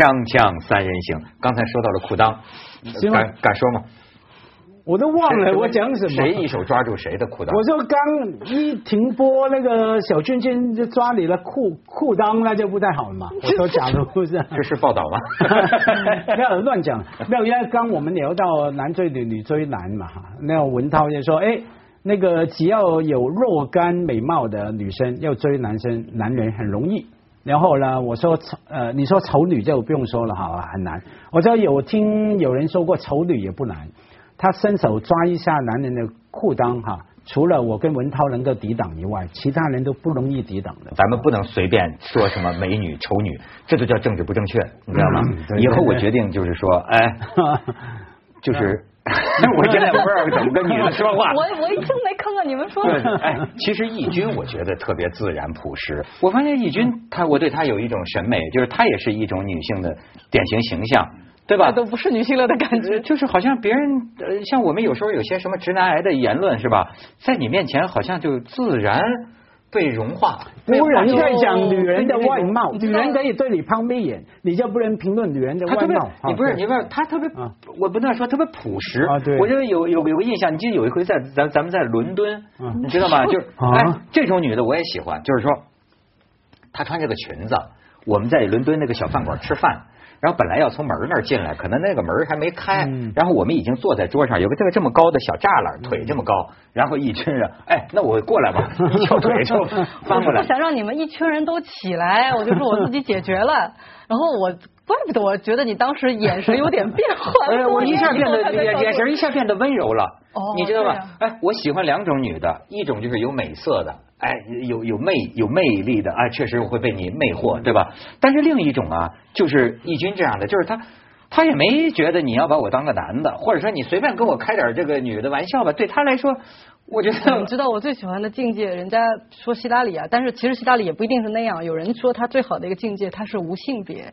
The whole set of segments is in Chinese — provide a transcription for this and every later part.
锵锵三人行，刚才说到了裤裆，敢敢说吗？我都忘了我讲什么。谁一手抓住谁的裤裆？我说刚一停播，那个小俊俊就抓你的裤裤裆，那就不太好了嘛。我说假如不是，这是报道吗？不要乱讲。没有，因为刚我们聊到男追女，女追男嘛。那文涛就说，哎，那个只要有若干美貌的女生要追男生，男人很容易。然后呢，我说丑呃，你说丑女就不用说了哈，很难。我说有听有人说过丑女也不难。他伸手抓一下男人的裤裆哈，除了我跟文涛能够抵挡以外，其他人都不容易抵挡的。咱们不能随便说什么美女丑女，这就叫政治不正确，你知道吗？以后我决定就是说，哎，就是，我现在不知道怎么跟女的说话。我我一听没坑啊，你们说。哎，其实义军我觉得特别自然朴实。我发现义军他，我对他有一种审美，就是他也是一种女性的典型形象。对吧？都不是女性了的感觉，就是好像别人呃，像我们有时候有些什么直男癌的言论是吧，在你面前好像就自然被融化。不然在讲女人的外貌，女人可以对你抛媚眼，你就不能评论女人的外貌。你不是你不是他特别，我不能说特别朴实。我觉得有有有个印象，你记得有一回在咱咱们在伦敦，你知道吗？就是哎，这种女的我也喜欢，就是说她穿这个裙子，我们在伦敦那个小饭馆吃饭。然后本来要从门那儿进来，可能那个门还没开，然后我们已经坐在桌上，有个这个这么高的小栅栏，腿这么高，然后一群人，哎，那我过来吧，一翘腿就翻过来。我想让你们一群人都起来，我就说我自己解决了。然后我怪不得我觉得你当时眼神有点变化，哎我一下变得眼眼神一下变得温柔了，你知道吧？哎，我喜欢两种女的，一种就是有美色的。哎，有有魅有魅力的啊，确实会被你魅惑，对吧？但是另一种啊，就是义军这样的，就是他他也没觉得你要把我当个男的，或者说你随便跟我开点这个女的玩笑吧，对他来说，我觉得你知道我最喜欢的境界，人家说希拉里啊，但是其实希拉里也不一定是那样，有人说他最好的一个境界，他是无性别。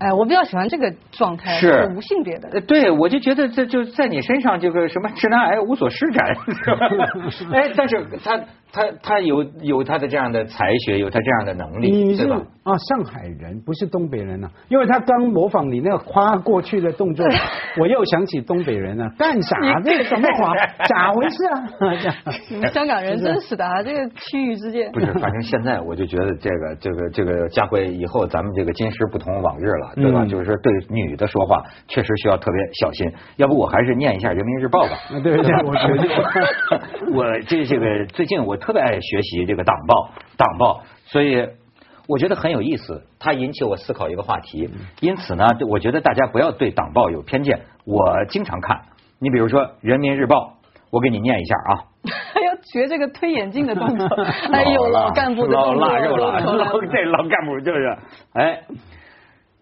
哎，我比较喜欢这个状态，是无性别的。对，我就觉得这就在你身上，这个什么直男癌无所施展，是吧？哎，但是他他他有有他的这样的才学，有他这样的能力，对吧？啊，上海人不是东北人啊，因为他刚模仿你那个夸过去的动作，我又想起东北人了，干啥？这个怎么夸？咋回事啊？你们香港人真是的啊，这个区域之间。不是，反正现在我就觉得这个这个这个家辉以后咱们这个今时不同往日了。对吧？就是说，对女的说话，确实需要特别小心。要不，我还是念一下《人民日报》吧。对对，我决定。我这这个最近我特别爱学习这个党报，党报，所以我觉得很有意思。它引起我思考一个话题。因此呢，我觉得大家不要对党报有偏见。我经常看，你比如说《人民日报》，我给你念一下啊。还要学这个推眼镜的动作，哎呦老干部的老腊肉了，这老干部就是，哎。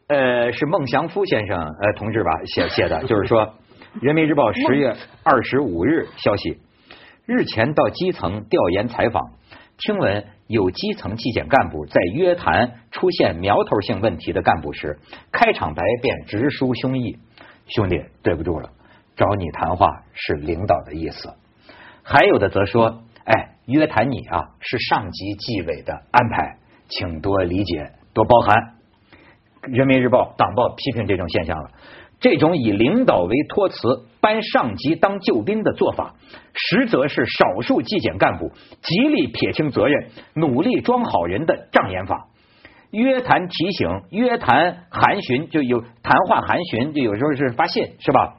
呃，是孟祥夫先生呃同志吧写写的，就是说，《人民日报》十月二十五日消息，日前到基层调研采访，听闻有基层纪检干部在约谈出现苗头性问题的干部时，开场白便直抒胸臆：“兄弟，对不住了，找你谈话是领导的意思。”还有的则说：“哎，约谈你啊，是上级纪委的安排，请多理解，多包涵。”人民日报党报批评这种现象了，这种以领导为托词，搬上级当救兵的做法，实则是少数纪检干部极力撇清责任、努力装好人的障眼法。约谈提醒、约谈函询，就有谈话函询，就有时候是发信，是吧？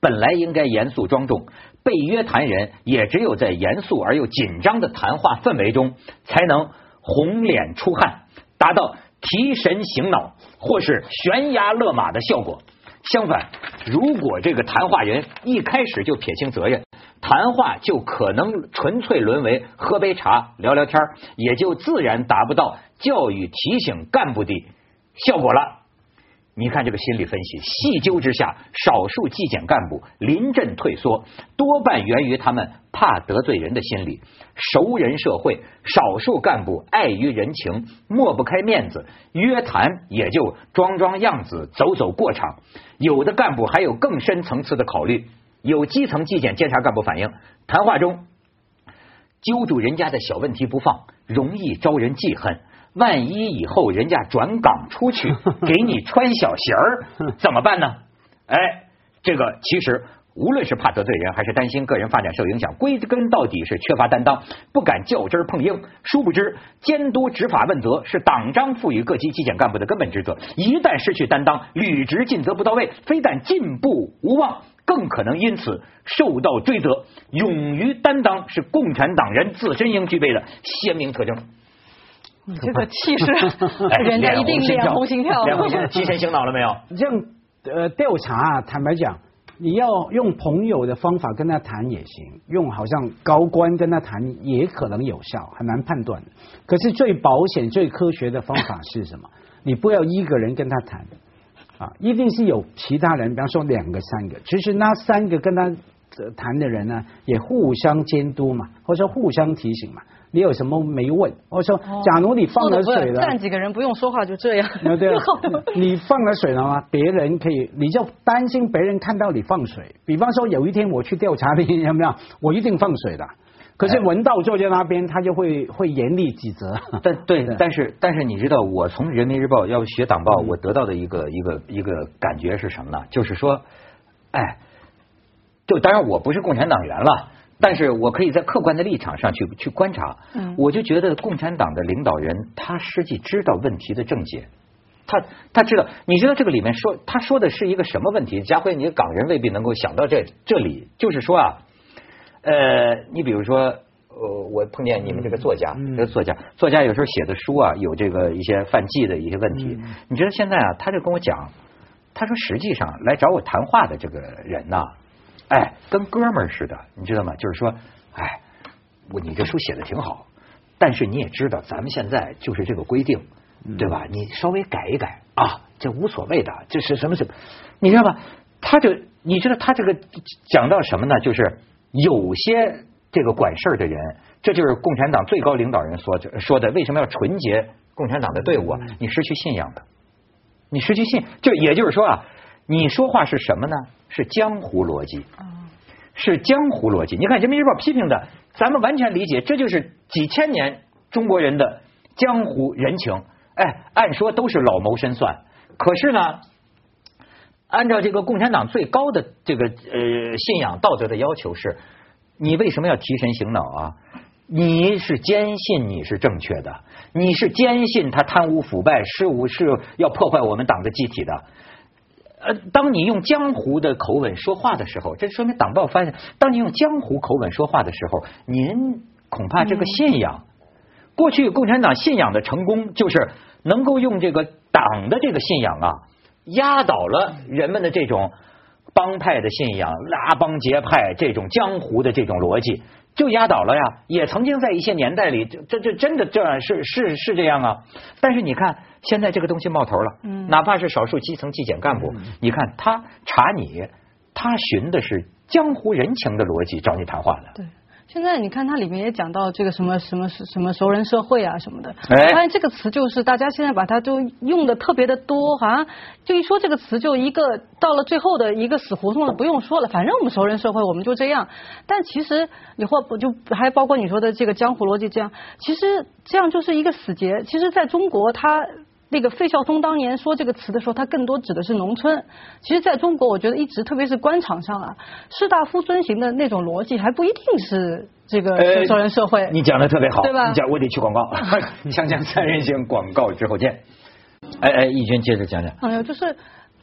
本来应该严肃庄重，被约谈人也只有在严肃而又紧张的谈话氛围中，才能红脸出汗，达到。提神醒脑，或是悬崖勒马的效果。相反，如果这个谈话人一开始就撇清责任，谈话就可能纯粹沦为喝杯茶聊聊天，也就自然达不到教育提醒干部的效果了。你看这个心理分析，细究之下，少数纪检干部临阵退缩，多半源于他们怕得罪人的心理。熟人社会，少数干部碍于人情，抹不开面子，约谈也就装装样子，走走过场。有的干部还有更深层次的考虑。有基层纪检监察干部反映，谈话中揪住人家的小问题不放，容易招人记恨。万一以后人家转岗出去 给你穿小鞋儿，怎么办呢？哎，这个其实。无论是怕得罪人，还是担心个人发展受影响，归根到底是缺乏担当，不敢较真碰硬。殊不知，监督执法问责是党章赋予各级纪检干部的根本职责。一旦失去担当，履职尽责不到位，非但进步无望，更可能因此受到追责。勇于担当是共产党人自身应具备的鲜明特征。你这个气势，人家一定脸红心跳。脸红心跳，提前醒脑了没有？这样呃，调查坦白讲。你要用朋友的方法跟他谈也行，用好像高官跟他谈也可能有效，很难判断。可是最保险、最科学的方法是什么？你不要一个人跟他谈啊，一定是有其他人，比方说两个、三个。其实那三个跟他谈的人呢，也互相监督嘛，或者说互相提醒嘛。你有什么没问？我说，假如你放了水了，站几个人不用说话就这样。对啊，你放了水了吗？别人可以，你就担心别人看到你放水。比方说，有一天我去调查你，有没有？我一定放水的。可是文道坐在那边，他就会会严厉指责。但对，但是但是你知道，我从人民日报要学党报，我得到的一个一个一个感觉是什么呢？就是说，哎，就当然我不是共产党员了。但是我可以在客观的立场上去去观察，我就觉得共产党的领导人他实际知道问题的症结，他他知道，你知道这个里面说他说的是一个什么问题？家辉，你港人未必能够想到这这里，就是说啊，呃，你比如说，呃，我碰见你们这个作家，这个作家，作家有时候写的书啊，有这个一些犯忌的一些问题。你觉得现在啊，他就跟我讲，他说实际上来找我谈话的这个人呐。哎，跟哥们儿似的，你知道吗？就是说，哎，我你这书写的挺好，但是你也知道，咱们现在就是这个规定，对吧？你稍微改一改啊，这无所谓的，这是什么什么？你知道吗？他就你知道他这个讲到什么呢？就是有些这个管事儿的人，这就是共产党最高领导人说说的，为什么要纯洁共产党的队伍啊？你失去信仰的，你失去信，就也就是说啊，你说话是什么呢？是江湖逻辑，是江湖逻辑。你看《人民日报》批评的，咱们完全理解，这就是几千年中国人的江湖人情。哎，按说都是老谋深算，可是呢，按照这个共产党最高的这个呃信仰道德的要求是，你为什么要提神醒脑啊？你是坚信你是正确的，你是坚信他贪污腐败、失误是要破坏我们党的机体的。呃，当你用江湖的口吻说话的时候，这说明党报发现，当你用江湖口吻说话的时候，您恐怕这个信仰，过去共产党信仰的成功，就是能够用这个党的这个信仰啊，压倒了人们的这种帮派的信仰、拉帮结派这种江湖的这种逻辑。就压倒了呀，也曾经在一些年代里，这这真的这样是是是这样啊。但是你看，现在这个东西冒头了，嗯，哪怕是少数基层纪检干部，你看他查你，他寻的是江湖人情的逻辑找你谈话的。对。现在你看它里面也讲到这个什么什么什么熟人社会啊什么的，我发现这个词就是大家现在把它都用的特别的多，好像就一说这个词就一个到了最后的一个死胡同了，不用说了，反正我们熟人社会我们就这样。但其实你或不就还包括你说的这个江湖逻辑这样，其实这样就是一个死结。其实在中国它。那个费孝通当年说这个词的时候，他更多指的是农村。其实，在中国，我觉得一直，特别是官场上啊，士大夫遵循的那种逻辑，还不一定是这个熟人社会。你讲的特别好，对吧？你讲，我得去广告。锵锵三人行，广告之后见。哎哎，义军接着讲讲。哎呦，就是。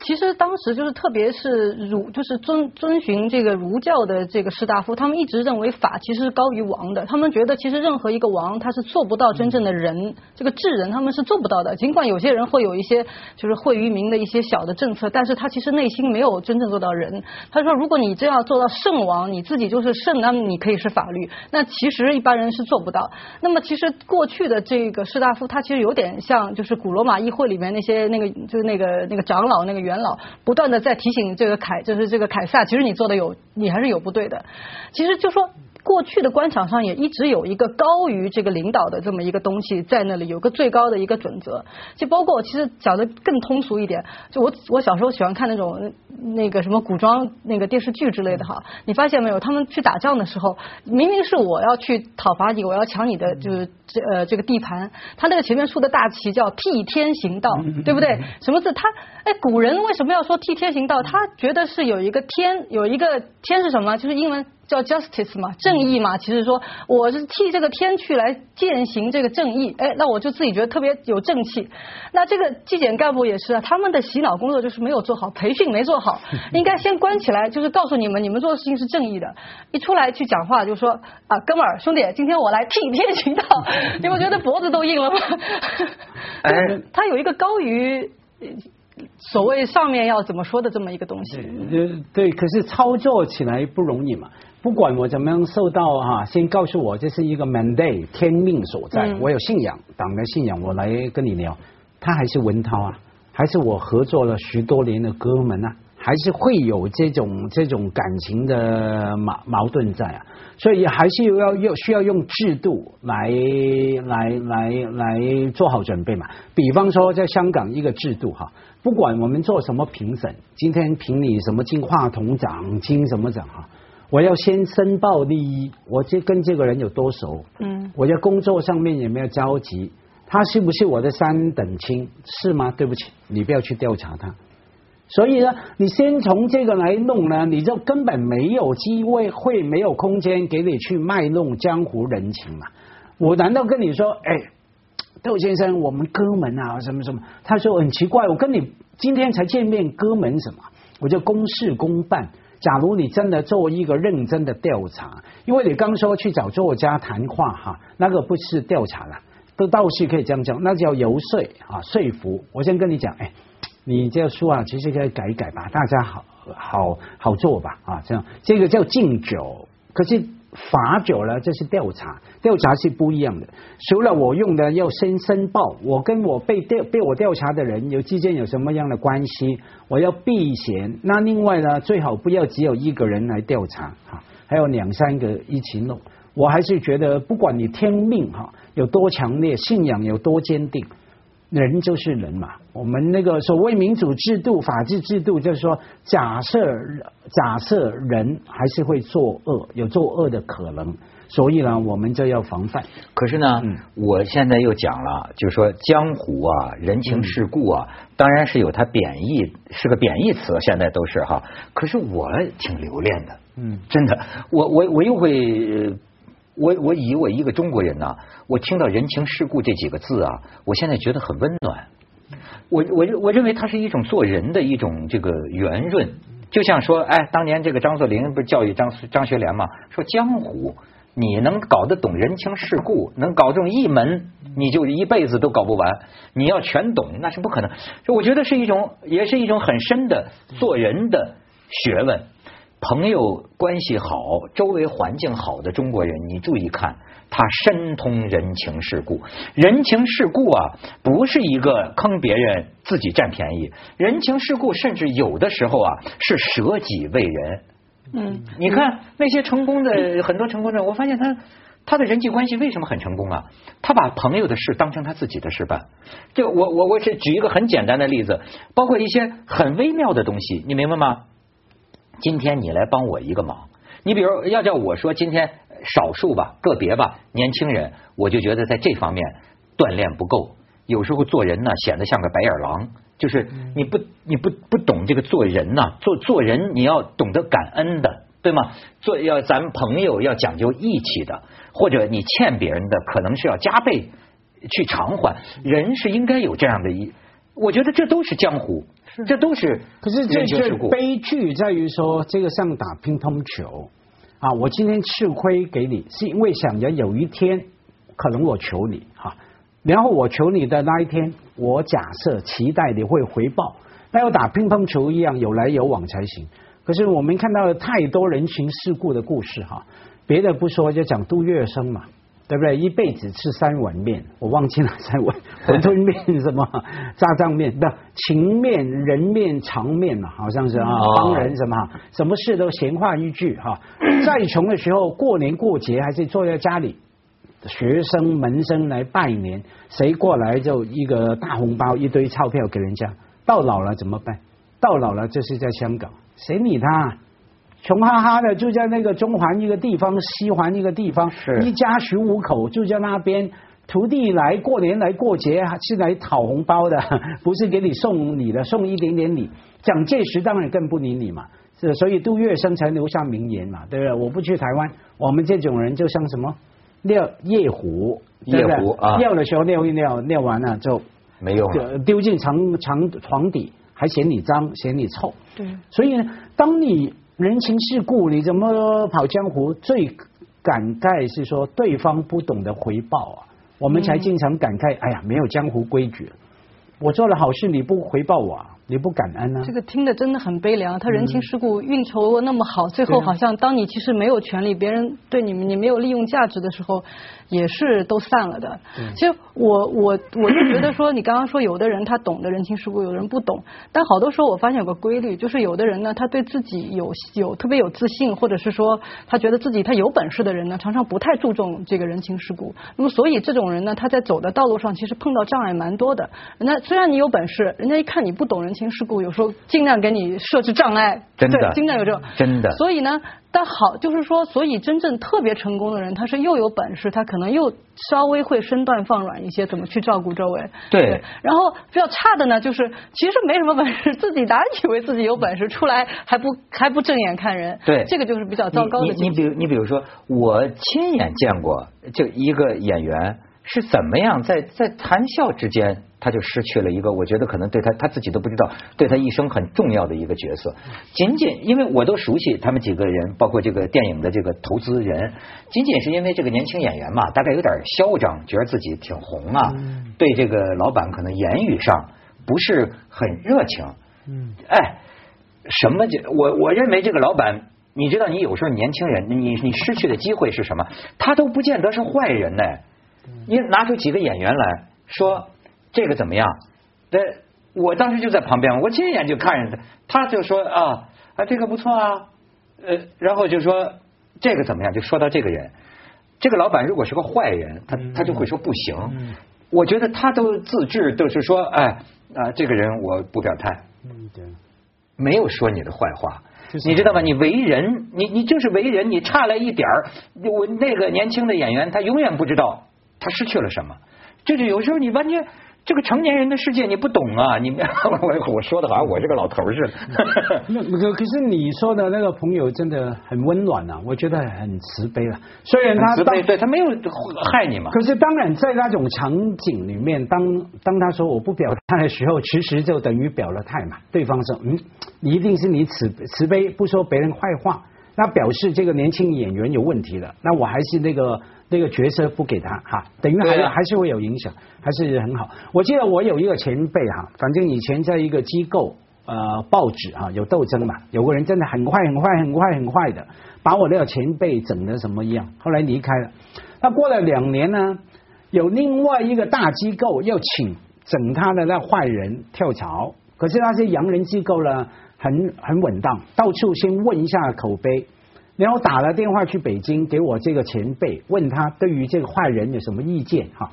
其实当时就是，特别是儒，就是遵遵循这个儒教的这个士大夫，他们一直认为法其实是高于王的。他们觉得，其实任何一个王他是做不到真正的人，这个治人他们是做不到的。尽管有些人会有一些就是惠于民的一些小的政策，但是他其实内心没有真正做到人。他说，如果你真要做到圣王，你自己就是圣，那么你可以是法律。那其实一般人是做不到。那么其实过去的这个士大夫，他其实有点像就是古罗马议会里面那些那个就是那个那个长老那个。元老不断的在提醒这个凯，就是这个凯撒，其实你做的有，你还是有不对的。其实就说过去的官场上也一直有一个高于这个领导的这么一个东西在那里，有个最高的一个准则。就包括我其实讲的更通俗一点，就我我小时候喜欢看那种那个什么古装那个电视剧之类的哈，你发现没有？他们去打仗的时候，明明是我要去讨伐你，我要抢你的就是这呃这个地盘，他那个前面竖的大旗叫替天行道，对不对？什么字？他哎，古人为什么要说替天行道？他觉得是有一个天，有一个天是什么？就是英文。叫 justice 嘛，正义嘛，其实说我是替这个天去来践行这个正义，哎，那我就自己觉得特别有正气。那这个纪检干部也是啊，他们的洗脑工作就是没有做好，培训没做好，应该先关起来，就是告诉你们，你们做的事情是正义的，一出来去讲话就说啊，哥们儿兄弟，今天我来替天行道，你不觉得脖子都硬了吗？哎，他有一个高于。所谓上面要怎么说的这么一个东西，呃，对，可是操作起来不容易嘛。不管我怎么样受到哈，先告诉我这是一个 mandate 天命所在，我有信仰，党的信仰，我来跟你聊，他还是文涛啊，还是我合作了十多年的哥们啊。还是会有这种这种感情的矛矛盾在啊，所以还是要要需要用制度来来来来做好准备嘛。比方说，在香港一个制度哈，不管我们做什么评审，今天评你什么金话筒奖金什么奖哈，我要先申报利益，我这跟这个人有多熟，嗯，我在工作上面有没有交集，他是不是我的三等亲，是吗？对不起，你不要去调查他。所以呢，你先从这个来弄呢，你就根本没有机会，会没有空间给你去卖弄江湖人情嘛。我难道跟你说，哎，窦先生，我们哥们啊，什么什么？他说很奇怪，我跟你今天才见面，哥们什么？我就公事公办。假如你真的做一个认真的调查，因为你刚说去找作家谈话哈，那个不是调查了，都倒是可以这样讲，那叫游说啊，说服。我先跟你讲，哎。你这书啊，其实可以改一改吧，大家好好好做吧啊，这样这个叫敬酒，可是罚酒了，这是调查，调查是不一样的。除了我用的要先申报，我跟我被调被我调查的人有之间有什么样的关系，我要避嫌。那另外呢，最好不要只有一个人来调查哈，还有两三个一起弄。我还是觉得，不管你天命哈有多强烈，信仰有多坚定。人就是人嘛，我们那个所谓民主制度、法治制度，就是说，假设假设人还是会作恶，有作恶的可能，所以呢，我们就要防范。可是呢，我现在又讲了，就是说，江湖啊，人情世故啊，当然是有它贬义，是个贬义词，现在都是哈。可是我挺留恋的，嗯，真的，我我我又会。我我以我一个中国人呐，我听到人情世故这几个字啊，我现在觉得很温暖。我我我认为它是一种做人的一种这个圆润，就像说，哎，当年这个张作霖不是教育张张学良嘛，说江湖你能搞得懂人情世故，能搞懂一门，你就一辈子都搞不完。你要全懂，那是不可能。我觉得是一种，也是一种很深的做人的学问。朋友关系好，周围环境好的中国人，你注意看，他深通人情世故。人情世故啊，不是一个坑别人，自己占便宜。人情世故，甚至有的时候啊，是舍己为人。嗯，你看那些成功的很多成功者，我发现他他的人际关系为什么很成功啊？他把朋友的事当成他自己的事办。就我我我是举一个很简单的例子，包括一些很微妙的东西，你明白吗？今天你来帮我一个忙，你比如要叫我说今天少数吧，个别吧，年轻人，我就觉得在这方面锻炼不够，有时候做人呢显得像个白眼狼，就是你不你不不懂这个做人呐，做做人你要懂得感恩的，对吗？做要咱们朋友要讲究义气的，或者你欠别人的可能是要加倍去偿还，人是应该有这样的一，我觉得这都是江湖。这都是，可是这是悲剧在于说，这个像打乒乓球。啊，我今天吃亏给你，是因为想着有一天可能我求你哈，然后我求你的那一天，我假设期待你会回报，那要打乒乓球一样有来有往才行。可是我们看到了太多人情世故的故事哈，别的不说，就讲杜月笙嘛，对不对？一辈子吃三碗面，我忘记了三碗 馄饨面什么炸酱面，不情面、人面、长面嘛，好像是啊，帮人什么，什么事都闲话一句哈。再穷的时候，过年过节还是坐在家里，学生门生来拜年，谁过来就一个大红包，一堆钞票给人家。到老了怎么办？到老了这是在香港，谁理他？穷哈哈的就在那个中环一个地方，西环一个地方，一家十五口就在那边。徒弟来过年来过节是来讨红包的，不是给你送礼的，送一点点礼。蒋介石当然更不理你嘛，是所以杜月笙才留下名言嘛，对不对？我不去台湾，我们这种人就像什么尿夜壶，夜壶啊，尿的时候尿一尿，尿完了就没用，丢进床床床底，还嫌你脏，嫌你臭。对，所以呢，当你。人情世故，你怎么跑江湖？最感慨是说对方不懂得回报啊，我们才经常感慨，哎呀，没有江湖规矩，我做了好事你不回报我。啊。你不感恩呢？这个听着真的很悲凉。他人情世故运筹那么好，最后好像当你其实没有权利，别人对你们你没有利用价值的时候，也是都散了的。其实我我我就觉得说，你刚刚说有的人他懂得人情世故，有的人不懂。但好多时候我发现有个规律，就是有的人呢，他对自己有有特别有自信，或者是说他觉得自己他有本事的人呢，常常不太注重这个人情世故。那么所以这种人呢，他在走的道路上其实碰到障碍蛮多的。人家虽然你有本事，人家一看你不懂人。情世故有时候尽量给你设置障碍，真的，尽量有这种真的。所以呢，但好就是说，所以真正特别成功的人，他是又有本事，他可能又稍微会身段放软一些，怎么去照顾周围。对。然后比较差的呢，就是其实没什么本事，自己哪以为自己有本事，出来还不还不正眼看人。对。这个就是比较糟糕的。你你比如你比如说，我亲眼见过，就一个演员是怎么样在在谈笑之间。他就失去了一个，我觉得可能对他他自己都不知道，对他一生很重要的一个角色。仅仅因为我都熟悉他们几个人，包括这个电影的这个投资人，仅仅是因为这个年轻演员嘛，大概有点嚣张，觉得自己挺红啊，对这个老板可能言语上不是很热情。嗯，哎，什么就我我认为这个老板，你知道，你有时候年轻人，你你失去的机会是什么？他都不见得是坏人呢。你拿出几个演员来说。这个怎么样？对，我当时就在旁边，我亲眼就看着他，他就说啊啊，这个不错啊，呃，然后就说这个怎么样？就说到这个人，这个老板如果是个坏人，他他就会说不行。我觉得他都自制，都是说哎啊，这个人我不表态，嗯，对，没有说你的坏话，你知道吗？你为人，你你就是为人，你差了一点儿，我那个年轻的演员，他永远不知道他失去了什么，就是有时候你完全。这个成年人的世界你不懂啊！你 我我说的好像我是个老头似的。那可可是你说的那个朋友真的很温暖啊，我觉得很慈悲了。虽然他慈悲，对他没有害你嘛。可是当然在那种场景里面，当当他说我不表态的时候，其实就等于表了态嘛。对方说嗯，你一定是你慈慈悲，不说别人坏话，那表示这个年轻演员有问题了。那我还是那个。那个角色不给他哈，等于还还是会有影响，还是很好。我记得我有一个前辈哈，反正以前在一个机构呃报纸哈有斗争嘛，有个人真的很快很快很快很快的把我那个前辈整的什么一样，后来离开了。那过了两年呢，有另外一个大机构要请整他的那坏人跳槽，可是那些洋人机构呢很很稳当，到处先问一下口碑。然后打了电话去北京给我这个前辈，问他对于这个坏人有什么意见哈？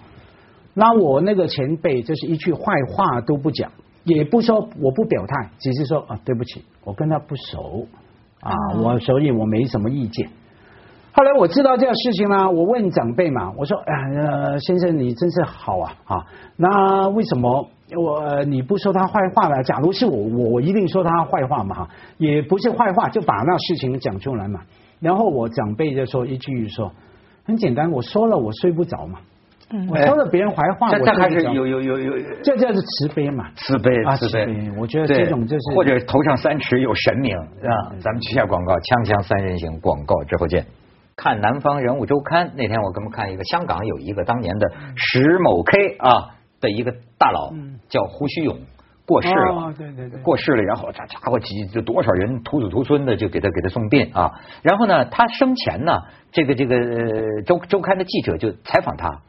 那我那个前辈就是一句坏话都不讲，也不说我不表态，只是说啊对不起，我跟他不熟啊，我所以我没什么意见。后来我知道这个事情呢，我问长辈嘛，我说哎呃先生你真是好啊啊，那为什么？我你不说他坏话了？假如是我，我我一定说他坏话嘛哈，也不是坏话，就把那事情讲出来嘛。然后我长辈就说一句说，很简单，我说了我睡不着嘛。我说了别人坏话，这这还是有有有有，这叫是慈悲嘛。慈悲慈悲，我觉得这种就是或者头上三尺有神明啊。咱们去下广告，锵锵三人行广告之后见。看南方人物周刊那天我给我们看一个香港有一个当年的石某 K 啊。的一个大佬叫胡须勇，过世了，对对对，过世了，然后这家伙几就多少人徒子徒孙的就给他给他送殡啊。然后呢，他生前呢，这个这个周周刊的记者就采访他，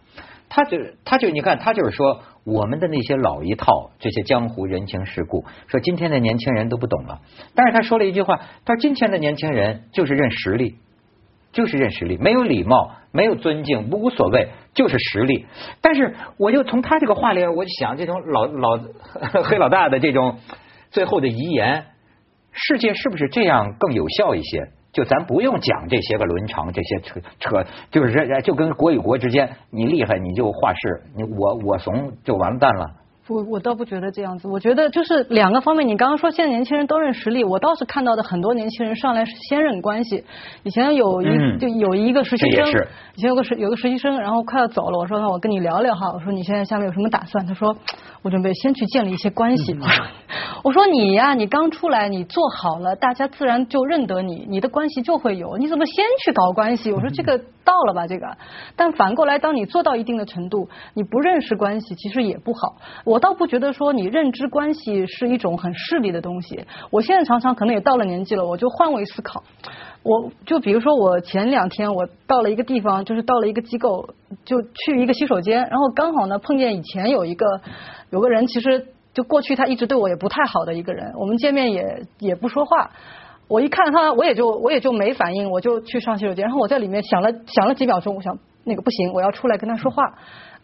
他就他就你看他就是说我们的那些老一套这些江湖人情世故，说今天的年轻人都不懂了。但是他说了一句话，他说今天的年轻人就是认实力。就是认实力，没有礼貌，没有尊敬，无所谓，就是实力。但是，我就从他这个话里，我就想这种老老 黑老大的这种最后的遗言，世界是不是这样更有效一些？就咱不用讲这些个伦常，这些扯扯，就是就跟国与国之间，你厉害你就话事，你我我怂就完蛋了。我我倒不觉得这样子，我觉得就是两个方面。你刚刚说现在年轻人都认实力，我倒是看到的很多年轻人上来是先认关系。以前有一就有一个实习生，以前有个实有个实习生，然后快要走了，我说那我跟你聊聊哈，我说你现在下面有什么打算？他说我准备先去建立一些关系。我说你呀，你刚出来，你做好了，大家自然就认得你，你的关系就会有。你怎么先去搞关系？我说这个到了吧，这个。但反过来，当你做到一定的程度，你不认识关系，其实也不好。我。我倒不觉得说你认知关系是一种很势利的东西。我现在常常可能也到了年纪了，我就换位思考。我就比如说，我前两天我到了一个地方，就是到了一个机构，就去一个洗手间，然后刚好呢碰见以前有一个有个人，其实就过去他一直对我也不太好的一个人，我们见面也也不说话。我一看他，我也就我也就没反应，我就去上洗手间。然后我在里面想了想了几秒钟，我想那个不行，我要出来跟他说话。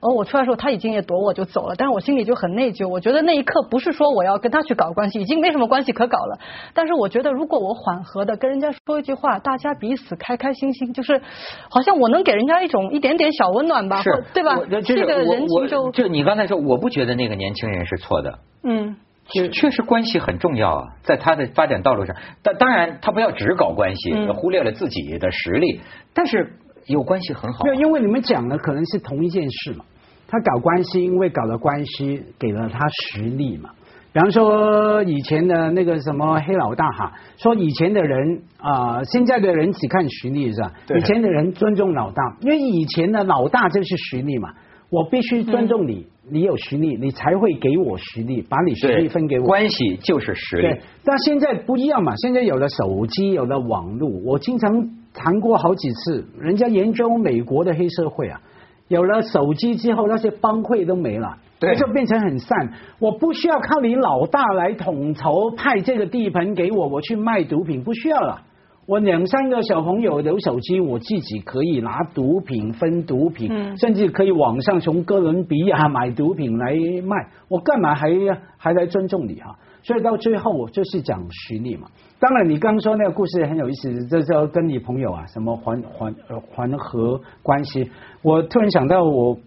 然后我出来的时候，他已经也躲我就走了，但是我心里就很内疚。我觉得那一刻不是说我要跟他去搞关系，已经没什么关系可搞了。但是我觉得，如果我缓和的跟人家说一句话，大家彼此开开心心，就是好像我能给人家一种一点点小温暖吧，是，对吧？这个人情就就你刚才说，我不觉得那个年轻人是错的。嗯，确确实关系很重要啊，在他的发展道路上。但当然，他不要只搞关系，忽略了自己的实力。但是有关系很好。因为你们讲的可能是同一件事嘛。他搞关系，因为搞了关系，给了他实力嘛。比方说以前的那个什么黑老大哈，说以前的人啊，现在的人只看实力是吧？以前的人尊重老大，因为以前的老大就是实力嘛。我必须尊重你，你有实力，你才会给我实力，把你实力分给我。关系就是实力。但现在不一样嘛，现在有了手机，有了网络，我经常谈过好几次，人家研究美国的黑社会啊。有了手机之后，那些帮会都没了，就变成很散。我不需要靠你老大来统筹派这个地盘给我，我去卖毒品不需要了。我两三个小朋友有手机，我自己可以拿毒品分毒品，甚至可以网上从哥伦比亚买毒品来卖。我干嘛还还来尊重你哈？所以到最后我就是讲实力嘛。当然，你刚说那个故事很有意思，这叫跟你朋友啊什么还还还和关系。我突然想到，我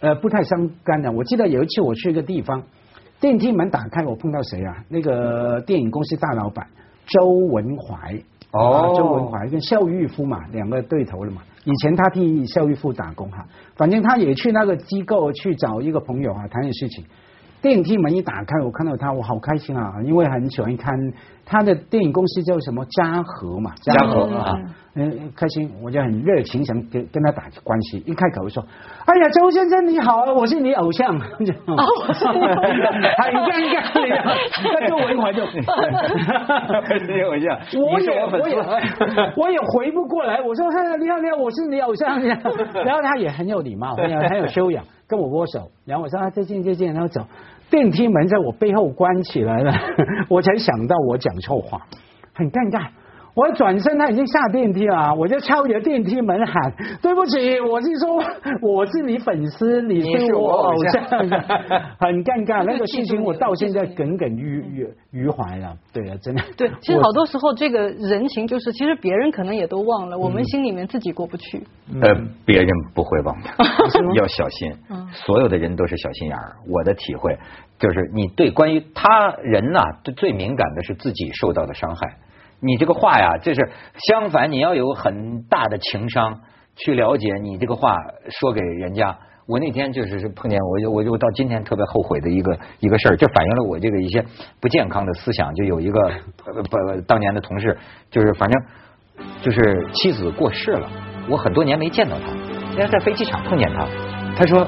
呃不太相干的。我记得有一次我去一个地方，电梯门打开，我碰到谁啊？那个电影公司大老板周文怀哦，周文怀跟肖玉夫嘛，两个对头了嘛。以前他替肖玉夫打工哈，反正他也去那个机构去找一个朋友啊谈点事情。电梯门一打开，我看到他，我好开心啊！因为很喜欢看他的电影公司叫什么嘉禾嘛，嘉禾啊。嗯，开心，我就很热情，想跟跟他打关系。一开口说：“哎呀，周先生你好啊，我是你偶像。”哦，很尴尬，那周文怀就，你偶像，我也我也我也回不过来。我说：“你好你好，我是你偶像。”然后他也很有礼貌，很有很有修养，跟我握手。然后我说：“再见再见。”然后走，电梯门在我背后关起来了，我才想到我讲错话，很尴尬。我转身，他已经下电梯了，我就敲着电梯门喊：“对不起，我是说我是你粉丝，你是我偶像。” 很尴尬，那个事情我到现在耿耿于于于怀了。对啊，真的。对，其实好多时候这个人情就是，其实别人可能也都忘了，我们心里面自己过不去。呃，别人不会忘的，要小心。所有的人都是小心眼儿。我的体会就是，你对关于他人呐，最敏感的是自己受到的伤害。你这个话呀，这是相反，你要有很大的情商去了解你这个话说给人家。我那天就是碰见我，就我就到今天特别后悔的一个一个事儿，就反映了我这个一些不健康的思想。就有一个 不当年的同事，就是反正就是妻子过世了，我很多年没见到他，现在在飞机场碰见他，他说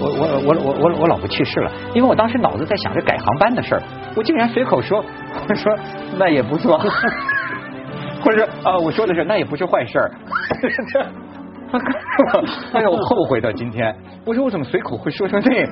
我我我我我我老婆去世了，因为我当时脑子在想着改航班的事儿，我竟然随口说，我 说那也不错，或者啊，我说的是那也不是坏事儿。哎呀，我后悔到今天，我说我怎么随口会说成这样？